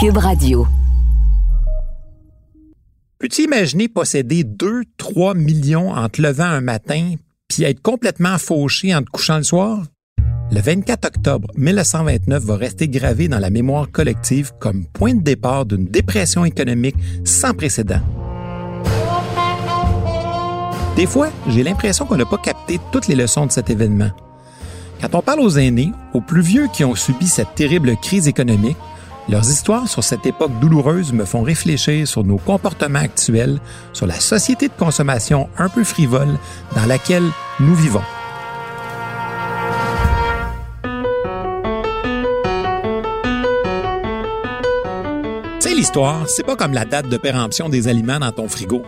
Cube Radio. Peux-tu imaginer posséder 2-3 millions en te levant un matin puis être complètement fauché en te couchant le soir? Le 24 octobre 1929 va rester gravé dans la mémoire collective comme point de départ d'une dépression économique sans précédent. Des fois, j'ai l'impression qu'on n'a pas capté toutes les leçons de cet événement. Quand on parle aux aînés, aux plus vieux qui ont subi cette terrible crise économique, leurs histoires sur cette époque douloureuse me font réfléchir sur nos comportements actuels, sur la société de consommation un peu frivole dans laquelle nous vivons. Tu sais, l'histoire, c'est pas comme la date de péremption des aliments dans ton frigo.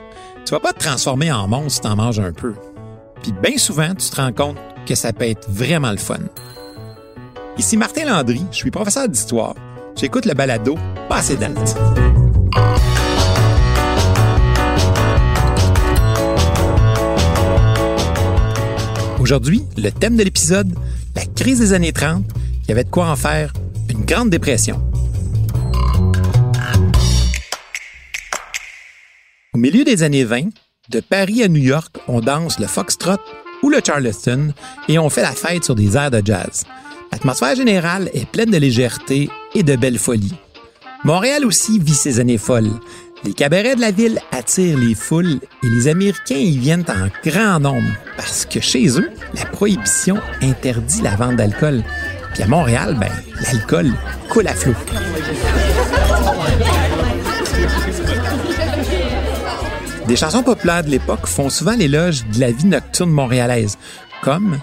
Tu vas pas te transformer en monstre si t'en manges un peu. Puis bien souvent, tu te rends compte que ça peut être vraiment le fun. Ici Martin Landry, je suis professeur d'histoire. J'écoute le balado Passé date. Aujourd'hui, le thème de l'épisode, la crise des années 30, qui avait de quoi en faire une grande dépression. Au milieu des années 20, de Paris à New York, on danse le foxtrot ou le charleston et on fait la fête sur des airs de jazz. L'atmosphère générale est pleine de légèreté et de belle folie. Montréal aussi vit ses années folles. Les cabarets de la ville attirent les foules et les Américains y viennent en grand nombre parce que chez eux, la prohibition interdit la vente d'alcool. Puis à Montréal, ben, l'alcool coule à flot. Des chansons populaires de l'époque font souvent l'éloge de la vie nocturne montréalaise, comme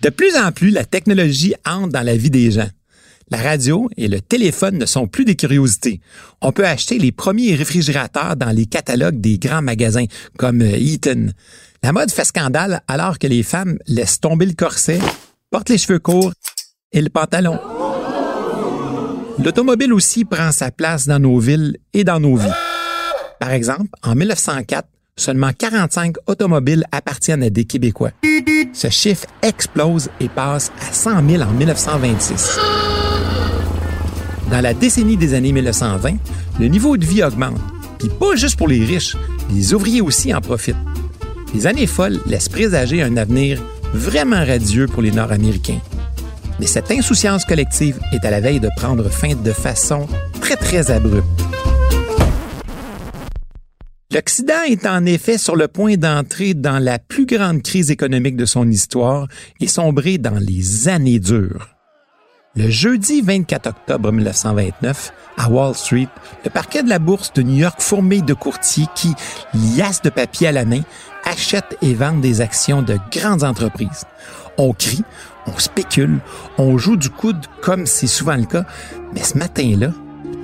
De plus en plus, la technologie entre dans la vie des gens. La radio et le téléphone ne sont plus des curiosités. On peut acheter les premiers réfrigérateurs dans les catalogues des grands magasins comme euh, Eaton. La mode fait scandale alors que les femmes laissent tomber le corset, portent les cheveux courts et le pantalon. L'automobile aussi prend sa place dans nos villes et dans nos vies. Par exemple, en 1904, seulement 45 automobiles appartiennent à des Québécois. Ce chiffre explose et passe à 100 000 en 1926. Dans la décennie des années 1920, le niveau de vie augmente. Puis pas juste pour les riches, les ouvriers aussi en profitent. Les années folles laissent présager un avenir vraiment radieux pour les Nord-Américains. Mais cette insouciance collective est à la veille de prendre fin de façon très très abrupte. L'Occident est en effet sur le point d'entrer dans la plus grande crise économique de son histoire et sombrer dans les années dures. Le jeudi 24 octobre 1929, à Wall Street, le parquet de la bourse de New York fourmille de courtiers qui, liasses de papier à la main, achètent et vendent des actions de grandes entreprises. On crie, on spécule, on joue du coude comme c'est souvent le cas, mais ce matin-là,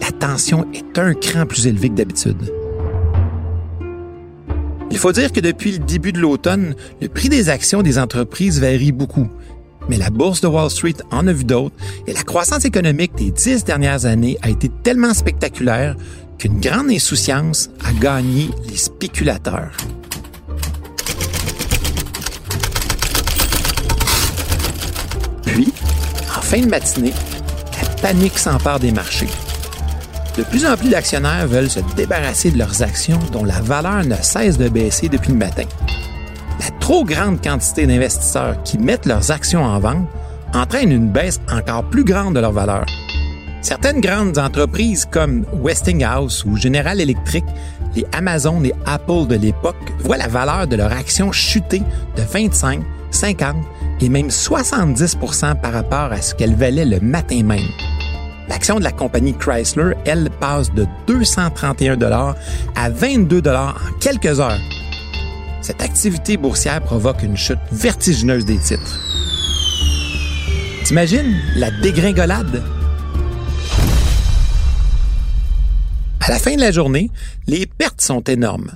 la tension est un cran plus élevée que d'habitude. Il faut dire que depuis le début de l'automne, le prix des actions des entreprises varie beaucoup. Mais la bourse de Wall Street en a vu d'autres et la croissance économique des dix dernières années a été tellement spectaculaire qu'une grande insouciance a gagné les spéculateurs. Fin de matinée, la panique s'empare des marchés. De plus en plus d'actionnaires veulent se débarrasser de leurs actions dont la valeur ne cesse de baisser depuis le matin. La trop grande quantité d'investisseurs qui mettent leurs actions en vente entraîne une baisse encore plus grande de leur valeur. Certaines grandes entreprises comme Westinghouse ou General Electric, les Amazon et Apple de l'époque voient la valeur de leurs actions chuter de 25, 50 et même 70% par rapport à ce qu'elles valaient le matin même. L'action de la compagnie Chrysler, elle, passe de 231 à 22 en quelques heures. Cette activité boursière provoque une chute vertigineuse des titres. T'imagines la dégringolade? À la fin de la journée, les pertes sont énormes.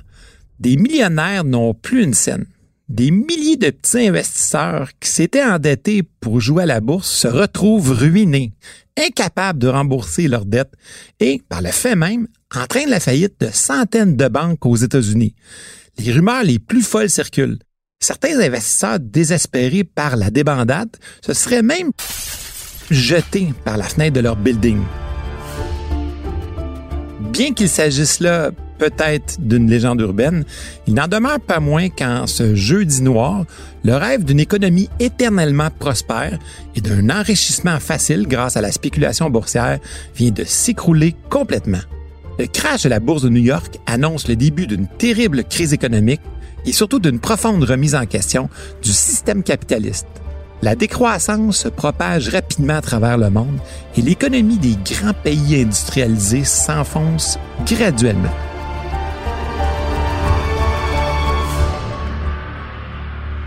Des millionnaires n'ont plus une scène. Des milliers de petits investisseurs qui s'étaient endettés pour jouer à la bourse se retrouvent ruinés, incapables de rembourser leurs dettes et, par le fait même, entraînent la faillite de centaines de banques aux États-Unis. Les rumeurs les plus folles circulent. Certains investisseurs désespérés par la débandade se seraient même jetés par la fenêtre de leur building. Bien qu'il s'agisse là peut-être d'une légende urbaine, il n'en demeure pas moins qu'en ce jeudi noir, le rêve d'une économie éternellement prospère et d'un enrichissement facile grâce à la spéculation boursière vient de s'écrouler complètement. Le crash de la bourse de New York annonce le début d'une terrible crise économique et surtout d'une profonde remise en question du système capitaliste. La décroissance se propage rapidement à travers le monde et l'économie des grands pays industrialisés s'enfonce graduellement.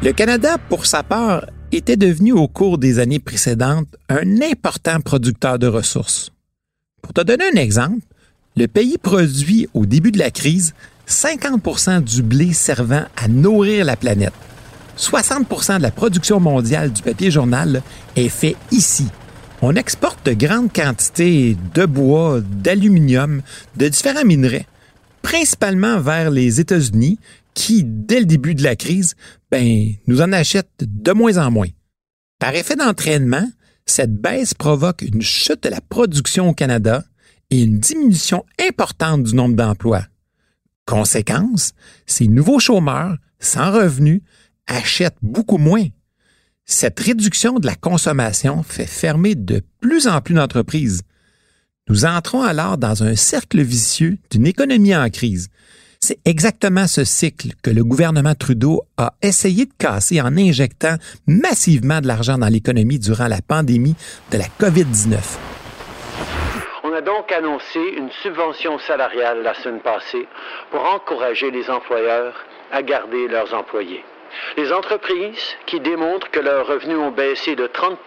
Le Canada, pour sa part, était devenu au cours des années précédentes un important producteur de ressources. Pour te donner un exemple, le pays produit au début de la crise 50% du blé servant à nourrir la planète. 60% de la production mondiale du papier journal est fait ici. On exporte de grandes quantités de bois, d'aluminium, de différents minerais, principalement vers les États-Unis, qui, dès le début de la crise, ben, nous en achètent de moins en moins. Par effet d'entraînement, cette baisse provoque une chute de la production au Canada et une diminution importante du nombre d'emplois. Conséquence, ces nouveaux chômeurs, sans revenus, achètent beaucoup moins. Cette réduction de la consommation fait fermer de plus en plus d'entreprises. Nous entrons alors dans un cercle vicieux d'une économie en crise c'est exactement ce cycle que le gouvernement Trudeau a essayé de casser en injectant massivement de l'argent dans l'économie durant la pandémie de la COVID-19. On a donc annoncé une subvention salariale la semaine passée pour encourager les employeurs à garder leurs employés. Les entreprises qui démontrent que leurs revenus ont baissé de 30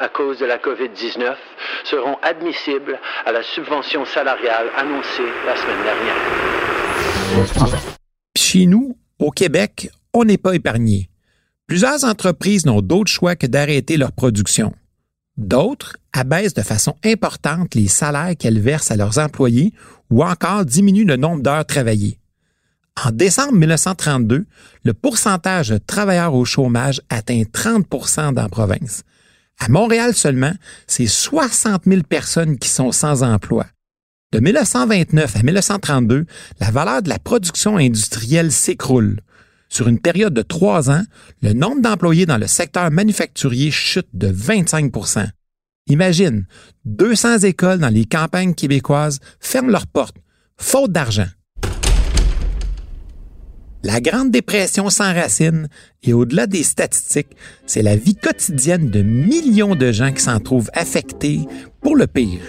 à cause de la COVID-19 seront admissibles à la subvention salariale annoncée la semaine dernière. Chez nous, au Québec, on n'est pas épargné. Plusieurs entreprises n'ont d'autre choix que d'arrêter leur production. D'autres abaissent de façon importante les salaires qu'elles versent à leurs employés ou encore diminuent le nombre d'heures travaillées. En décembre 1932, le pourcentage de travailleurs au chômage atteint 30% dans la province. À Montréal seulement, c'est 60 000 personnes qui sont sans emploi. De 1929 à 1932, la valeur de la production industrielle s'écroule. Sur une période de trois ans, le nombre d'employés dans le secteur manufacturier chute de 25% Imagine, 200 écoles dans les campagnes québécoises ferment leurs portes, faute d'argent. La Grande Dépression s'enracine et au-delà des statistiques, c'est la vie quotidienne de millions de gens qui s'en trouvent affectés pour le pire.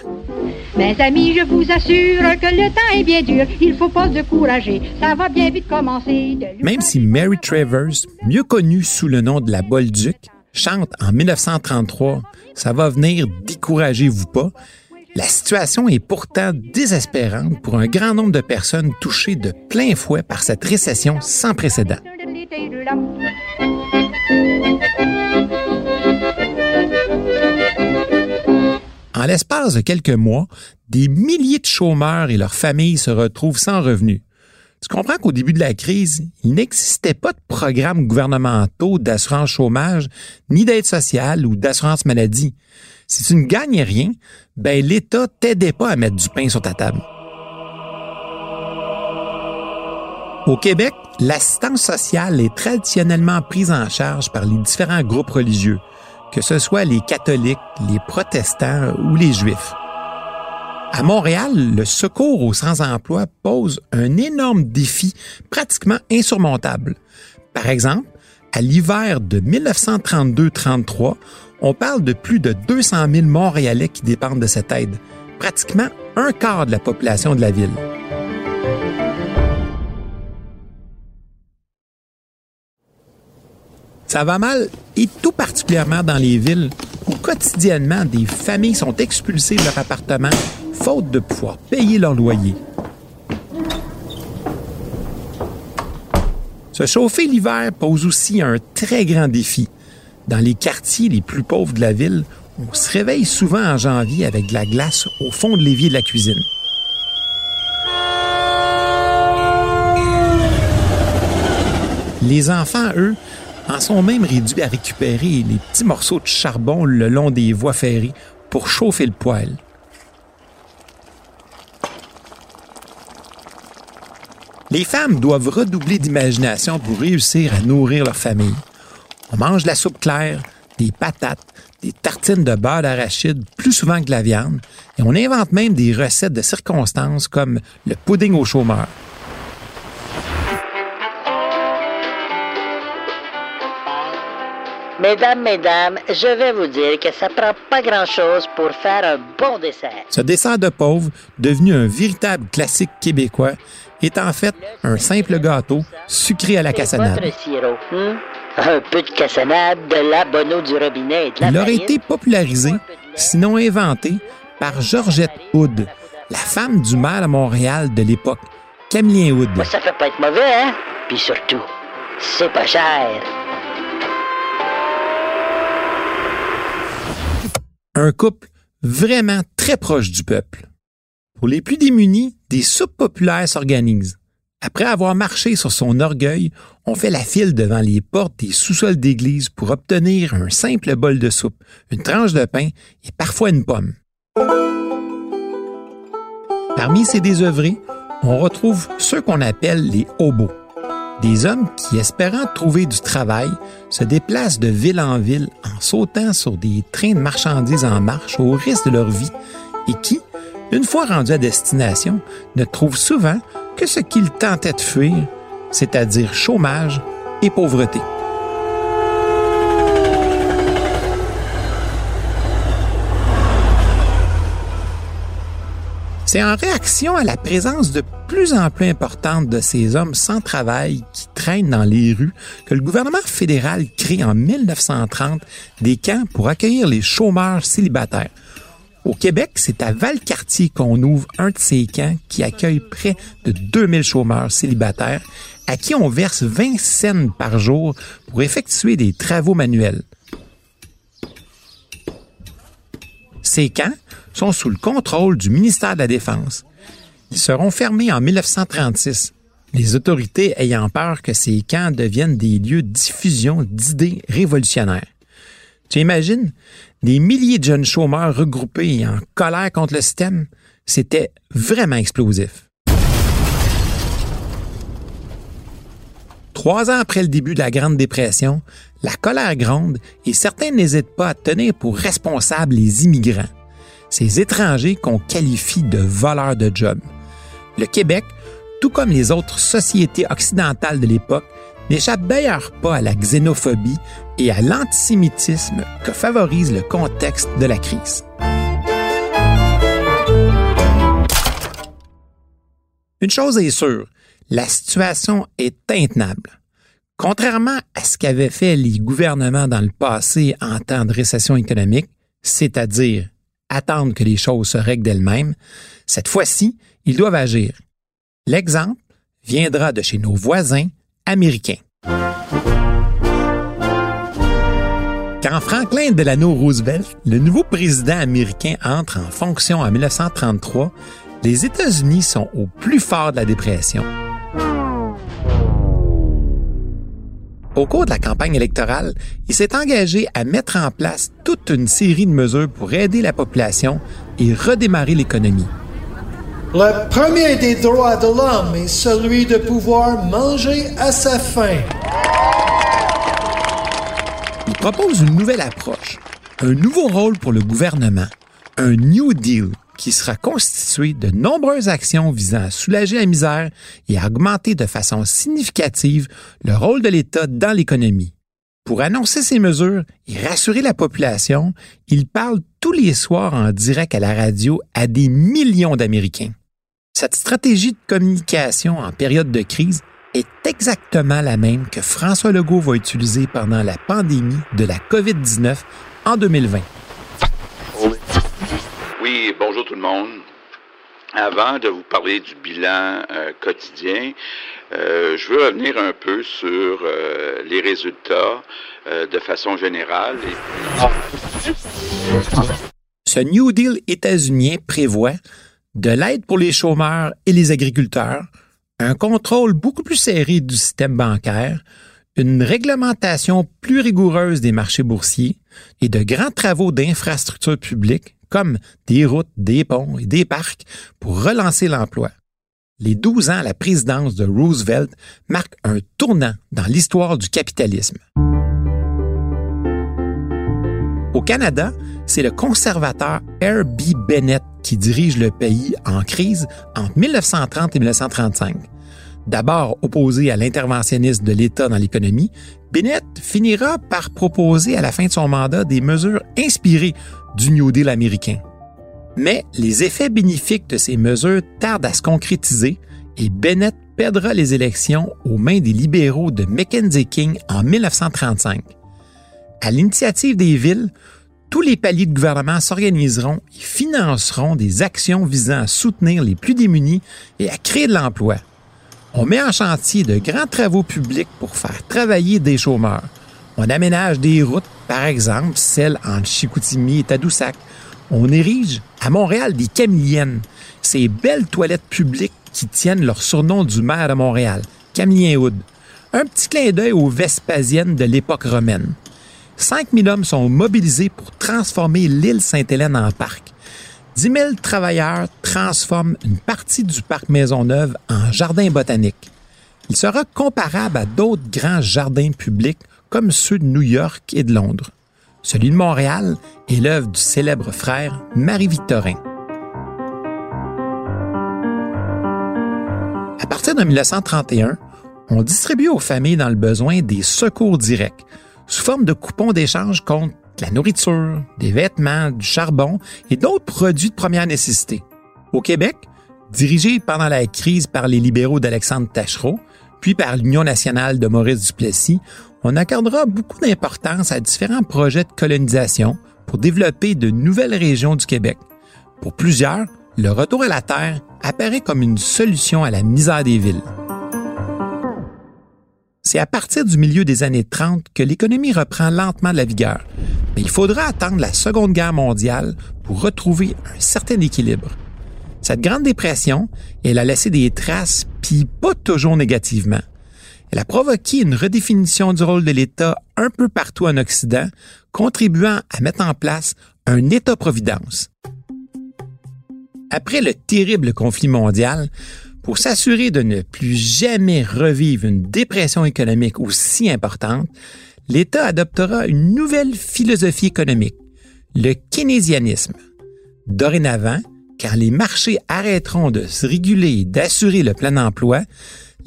Mes amis, je vous assure que le temps est bien dur. Il faut pas se décourager. Ça va bien vite commencer. Même si Mary Travers, mieux connue sous le nom de la Bolduc, chante en 1933 Ça va venir, découragez-vous pas. La situation est pourtant désespérante pour un grand nombre de personnes touchées de plein fouet par cette récession sans précédent. En l'espace de quelques mois, des milliers de chômeurs et leurs familles se retrouvent sans revenus. Tu comprends qu'au début de la crise, il n'existait pas de programmes gouvernementaux d'assurance chômage, ni d'aide sociale ou d'assurance maladie. Si tu ne gagnais rien, ben l'État t'aidait pas à mettre du pain sur ta table. Au Québec, l'assistance sociale est traditionnellement prise en charge par les différents groupes religieux que ce soit les catholiques, les protestants ou les juifs. À Montréal, le secours aux sans-emploi pose un énorme défi pratiquement insurmontable. Par exemple, à l'hiver de 1932-33, on parle de plus de 200 000 Montréalais qui dépendent de cette aide, pratiquement un quart de la population de la ville. Ça va mal, et tout particulièrement dans les villes où quotidiennement des familles sont expulsées de leur appartement faute de pouvoir payer leur loyer. Se chauffer l'hiver pose aussi un très grand défi. Dans les quartiers les plus pauvres de la ville, on se réveille souvent en janvier avec de la glace au fond de l'évier de la cuisine. Les enfants, eux, en sont même réduits à récupérer les petits morceaux de charbon le long des voies ferrées pour chauffer le poêle. Les femmes doivent redoubler d'imagination pour réussir à nourrir leur famille. On mange de la soupe claire, des patates, des tartines de beurre d'arachide plus souvent que de la viande, et on invente même des recettes de circonstances comme le pudding au chômeur. Mesdames, mesdames, je vais vous dire que ça prend pas grand-chose pour faire un bon dessert. Ce dessert de pauvre, devenu un véritable classique québécois, est en fait un simple gâteau sucré à la cassonade. Sirop, hmm? Un peu de cassonade, de la bonne eau du robinet et de la Il aurait farine. été popularisé, sinon inventé, par Georgette Hood, la femme du maire à Montréal de l'époque, Camillien Hood. Ça fait pas être mauvais, hein? Puis surtout, c'est pas cher. Un couple vraiment très proche du peuple. Pour les plus démunis, des soupes populaires s'organisent. Après avoir marché sur son orgueil, on fait la file devant les portes des sous-sols d'église pour obtenir un simple bol de soupe, une tranche de pain et parfois une pomme. Parmi ces désœuvrés, on retrouve ceux qu'on appelle les hobos. Des hommes qui, espérant trouver du travail, se déplacent de ville en ville en sautant sur des trains de marchandises en marche au risque de leur vie et qui, une fois rendus à destination, ne trouvent souvent que ce qu'ils tentaient de fuir, c'est-à-dire chômage et pauvreté. C'est en réaction à la présence de plus en plus importante de ces hommes sans travail qui traînent dans les rues que le gouvernement fédéral crée en 1930 des camps pour accueillir les chômeurs célibataires. Au Québec, c'est à Valcartier qu'on ouvre un de ces camps qui accueille près de 2000 chômeurs célibataires à qui on verse 20 cents par jour pour effectuer des travaux manuels. Ces camps sont sous le contrôle du ministère de la Défense. Ils seront fermés en 1936, les autorités ayant peur que ces camps deviennent des lieux de diffusion d'idées révolutionnaires. Tu imagines des milliers de jeunes chômeurs regroupés en colère contre le système? C'était vraiment explosif. Trois ans après le début de la Grande Dépression, la colère gronde et certains n'hésitent pas à tenir pour responsables les immigrants, ces étrangers qu'on qualifie de voleurs de jobs. Le Québec, tout comme les autres sociétés occidentales de l'époque, n'échappe d'ailleurs pas à la xénophobie et à l'antisémitisme que favorise le contexte de la crise. Une chose est sûre, la situation est intenable. Contrairement à ce qu'avaient fait les gouvernements dans le passé en temps de récession économique, c'est-à-dire attendre que les choses se règlent d'elles-mêmes, cette fois-ci, ils doivent agir. L'exemple viendra de chez nos voisins américains. Quand Franklin Delano Roosevelt, le nouveau président américain, entre en fonction en 1933, les États-Unis sont au plus fort de la dépression. Au cours de la campagne électorale, il s'est engagé à mettre en place toute une série de mesures pour aider la population et redémarrer l'économie. Le premier des droits de l'homme est celui de pouvoir manger à sa faim. Il propose une nouvelle approche, un nouveau rôle pour le gouvernement, un New Deal qui sera constitué de nombreuses actions visant à soulager la misère et à augmenter de façon significative le rôle de l'État dans l'économie. Pour annoncer ces mesures et rassurer la population, il parle tous les soirs en direct à la radio à des millions d'Américains. Cette stratégie de communication en période de crise est exactement la même que François Legault va utiliser pendant la pandémie de la COVID-19 en 2020. Oui, bonjour tout le monde. Avant de vous parler du bilan euh, quotidien, Euh, je veux revenir un peu sur euh, les résultats de façon générale. Ce New Deal états-unien prévoit de l'aide pour les chômeurs et les agriculteurs, un contrôle beaucoup plus serré du système bancaire, une réglementation plus rigoureuse des marchés boursiers et de grands travaux d'infrastructures publiques comme des routes, des ponts et des parcs pour relancer l'emploi. Les 12 ans à la présidence de Roosevelt marquent un tournant dans l'histoire du capitalisme. Au Canada, c'est le conservateur Herbie Bennett qui dirige le pays en crise entre 1930 et 1935. D'abord opposé à l'interventionnisme de l'État dans l'économie, Bennett finira par proposer à la fin de son mandat des mesures inspirées du New Deal américain. Mais les effets bénéfiques de ces mesures tardent à se concrétiser et Bennett perdra les élections aux mains des libéraux de Mackenzie King en 1935. À l'initiative des villes, tous les paliers de gouvernement s'organiseront et financeront des actions visant à soutenir les plus démunis et à créer de l'emploi. On met en chantier de grands travaux publics pour faire travailler des chômeurs. On aménage des routes, par exemple celle entre Chicoutimi et Tadoussac. On érige à Montréal des camiliennes, ces belles toilettes publiques qui tiennent leur surnom du maire de Montréal, Camillien Hood. Un petit clin d'œil aux Vespasiennes de l'époque romaine. 5000 hommes sont mobilisés pour transformer l'île Sainte-Hélène en parc. 10 000 travailleurs transforment une partie du parc Maisonneuve en jardin botanique. Il sera comparable à d'autres grands jardins publics comme ceux de New York et de Londres. Celui de Montréal est l'œuvre du célèbre frère Marie-Victorin. À partir de 1931, on distribue aux familles dans le besoin des secours directs sous forme de coupons d'échange contre la nourriture, des vêtements, du charbon et d'autres produits de première nécessité. Au Québec, dirigé pendant la crise par les libéraux d'Alexandre Tachereau, puis par l'Union nationale de Maurice Duplessis, on accordera beaucoup d'importance à différents projets de colonisation pour développer de nouvelles régions du Québec. Pour plusieurs, le retour à la terre apparaît comme une solution à la misère des villes. C'est à partir du milieu des années 30 que l'économie reprend lentement de la vigueur, mais il faudra attendre la Seconde Guerre mondiale pour retrouver un certain équilibre. Cette Grande Dépression, elle a laissé des traces, puis pas toujours négativement. Elle a provoqué une redéfinition du rôle de l'État un peu partout en Occident, contribuant à mettre en place un État-providence. Après le terrible conflit mondial, pour s'assurer de ne plus jamais revivre une dépression économique aussi importante, l'État adoptera une nouvelle philosophie économique, le keynésianisme. Dorénavant, quand les marchés arrêteront de se réguler et d'assurer le plein emploi,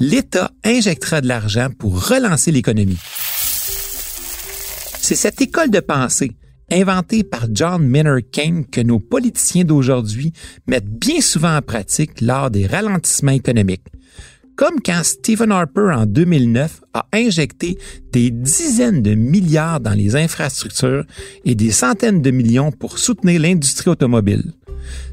l'État injectera de l'argent pour relancer l'économie. C'est cette école de pensée inventé par John Maynard Keynes que nos politiciens d'aujourd'hui mettent bien souvent en pratique lors des ralentissements économiques. Comme quand Stephen Harper en 2009 a injecté des dizaines de milliards dans les infrastructures et des centaines de millions pour soutenir l'industrie automobile.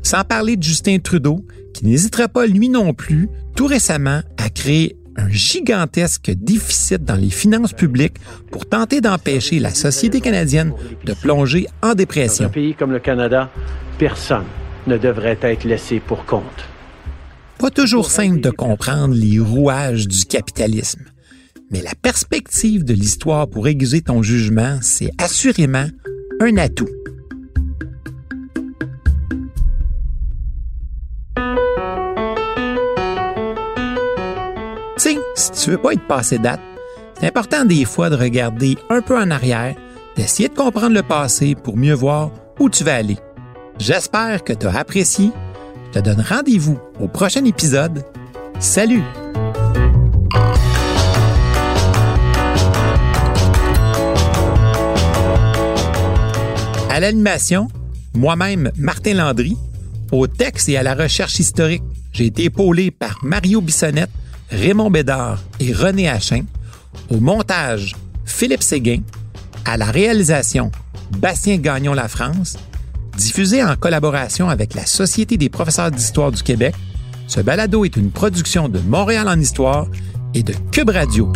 Sans parler de Justin Trudeau, qui n'hésitera pas lui non plus tout récemment à créer un gigantesque déficit dans les finances publiques pour tenter d'empêcher la société canadienne de plonger en dépression. Dans un pays comme le Canada, personne ne devrait être laissé pour compte. Pas toujours simple de comprendre les rouages du capitalisme, mais la perspective de l'histoire pour aiguiser ton jugement, c'est assurément un atout. Tu veux pas être passé date, c'est important des fois de regarder un peu en arrière, d'essayer de comprendre le passé pour mieux voir où tu vas aller. J'espère que tu as apprécié. Je te donne rendez-vous au prochain épisode. Salut! À l'animation, moi-même, Martin Landry. Au texte et à la recherche historique, j'ai été épaulé par Mario Bissonnette Raymond Bédard et René Hachin. Au montage, Philippe Séguin. À la réalisation, Bastien Gagnon La France. Diffusé en collaboration avec la Société des professeurs d'histoire du Québec, ce balado est une production de Montréal en histoire et de Cube Radio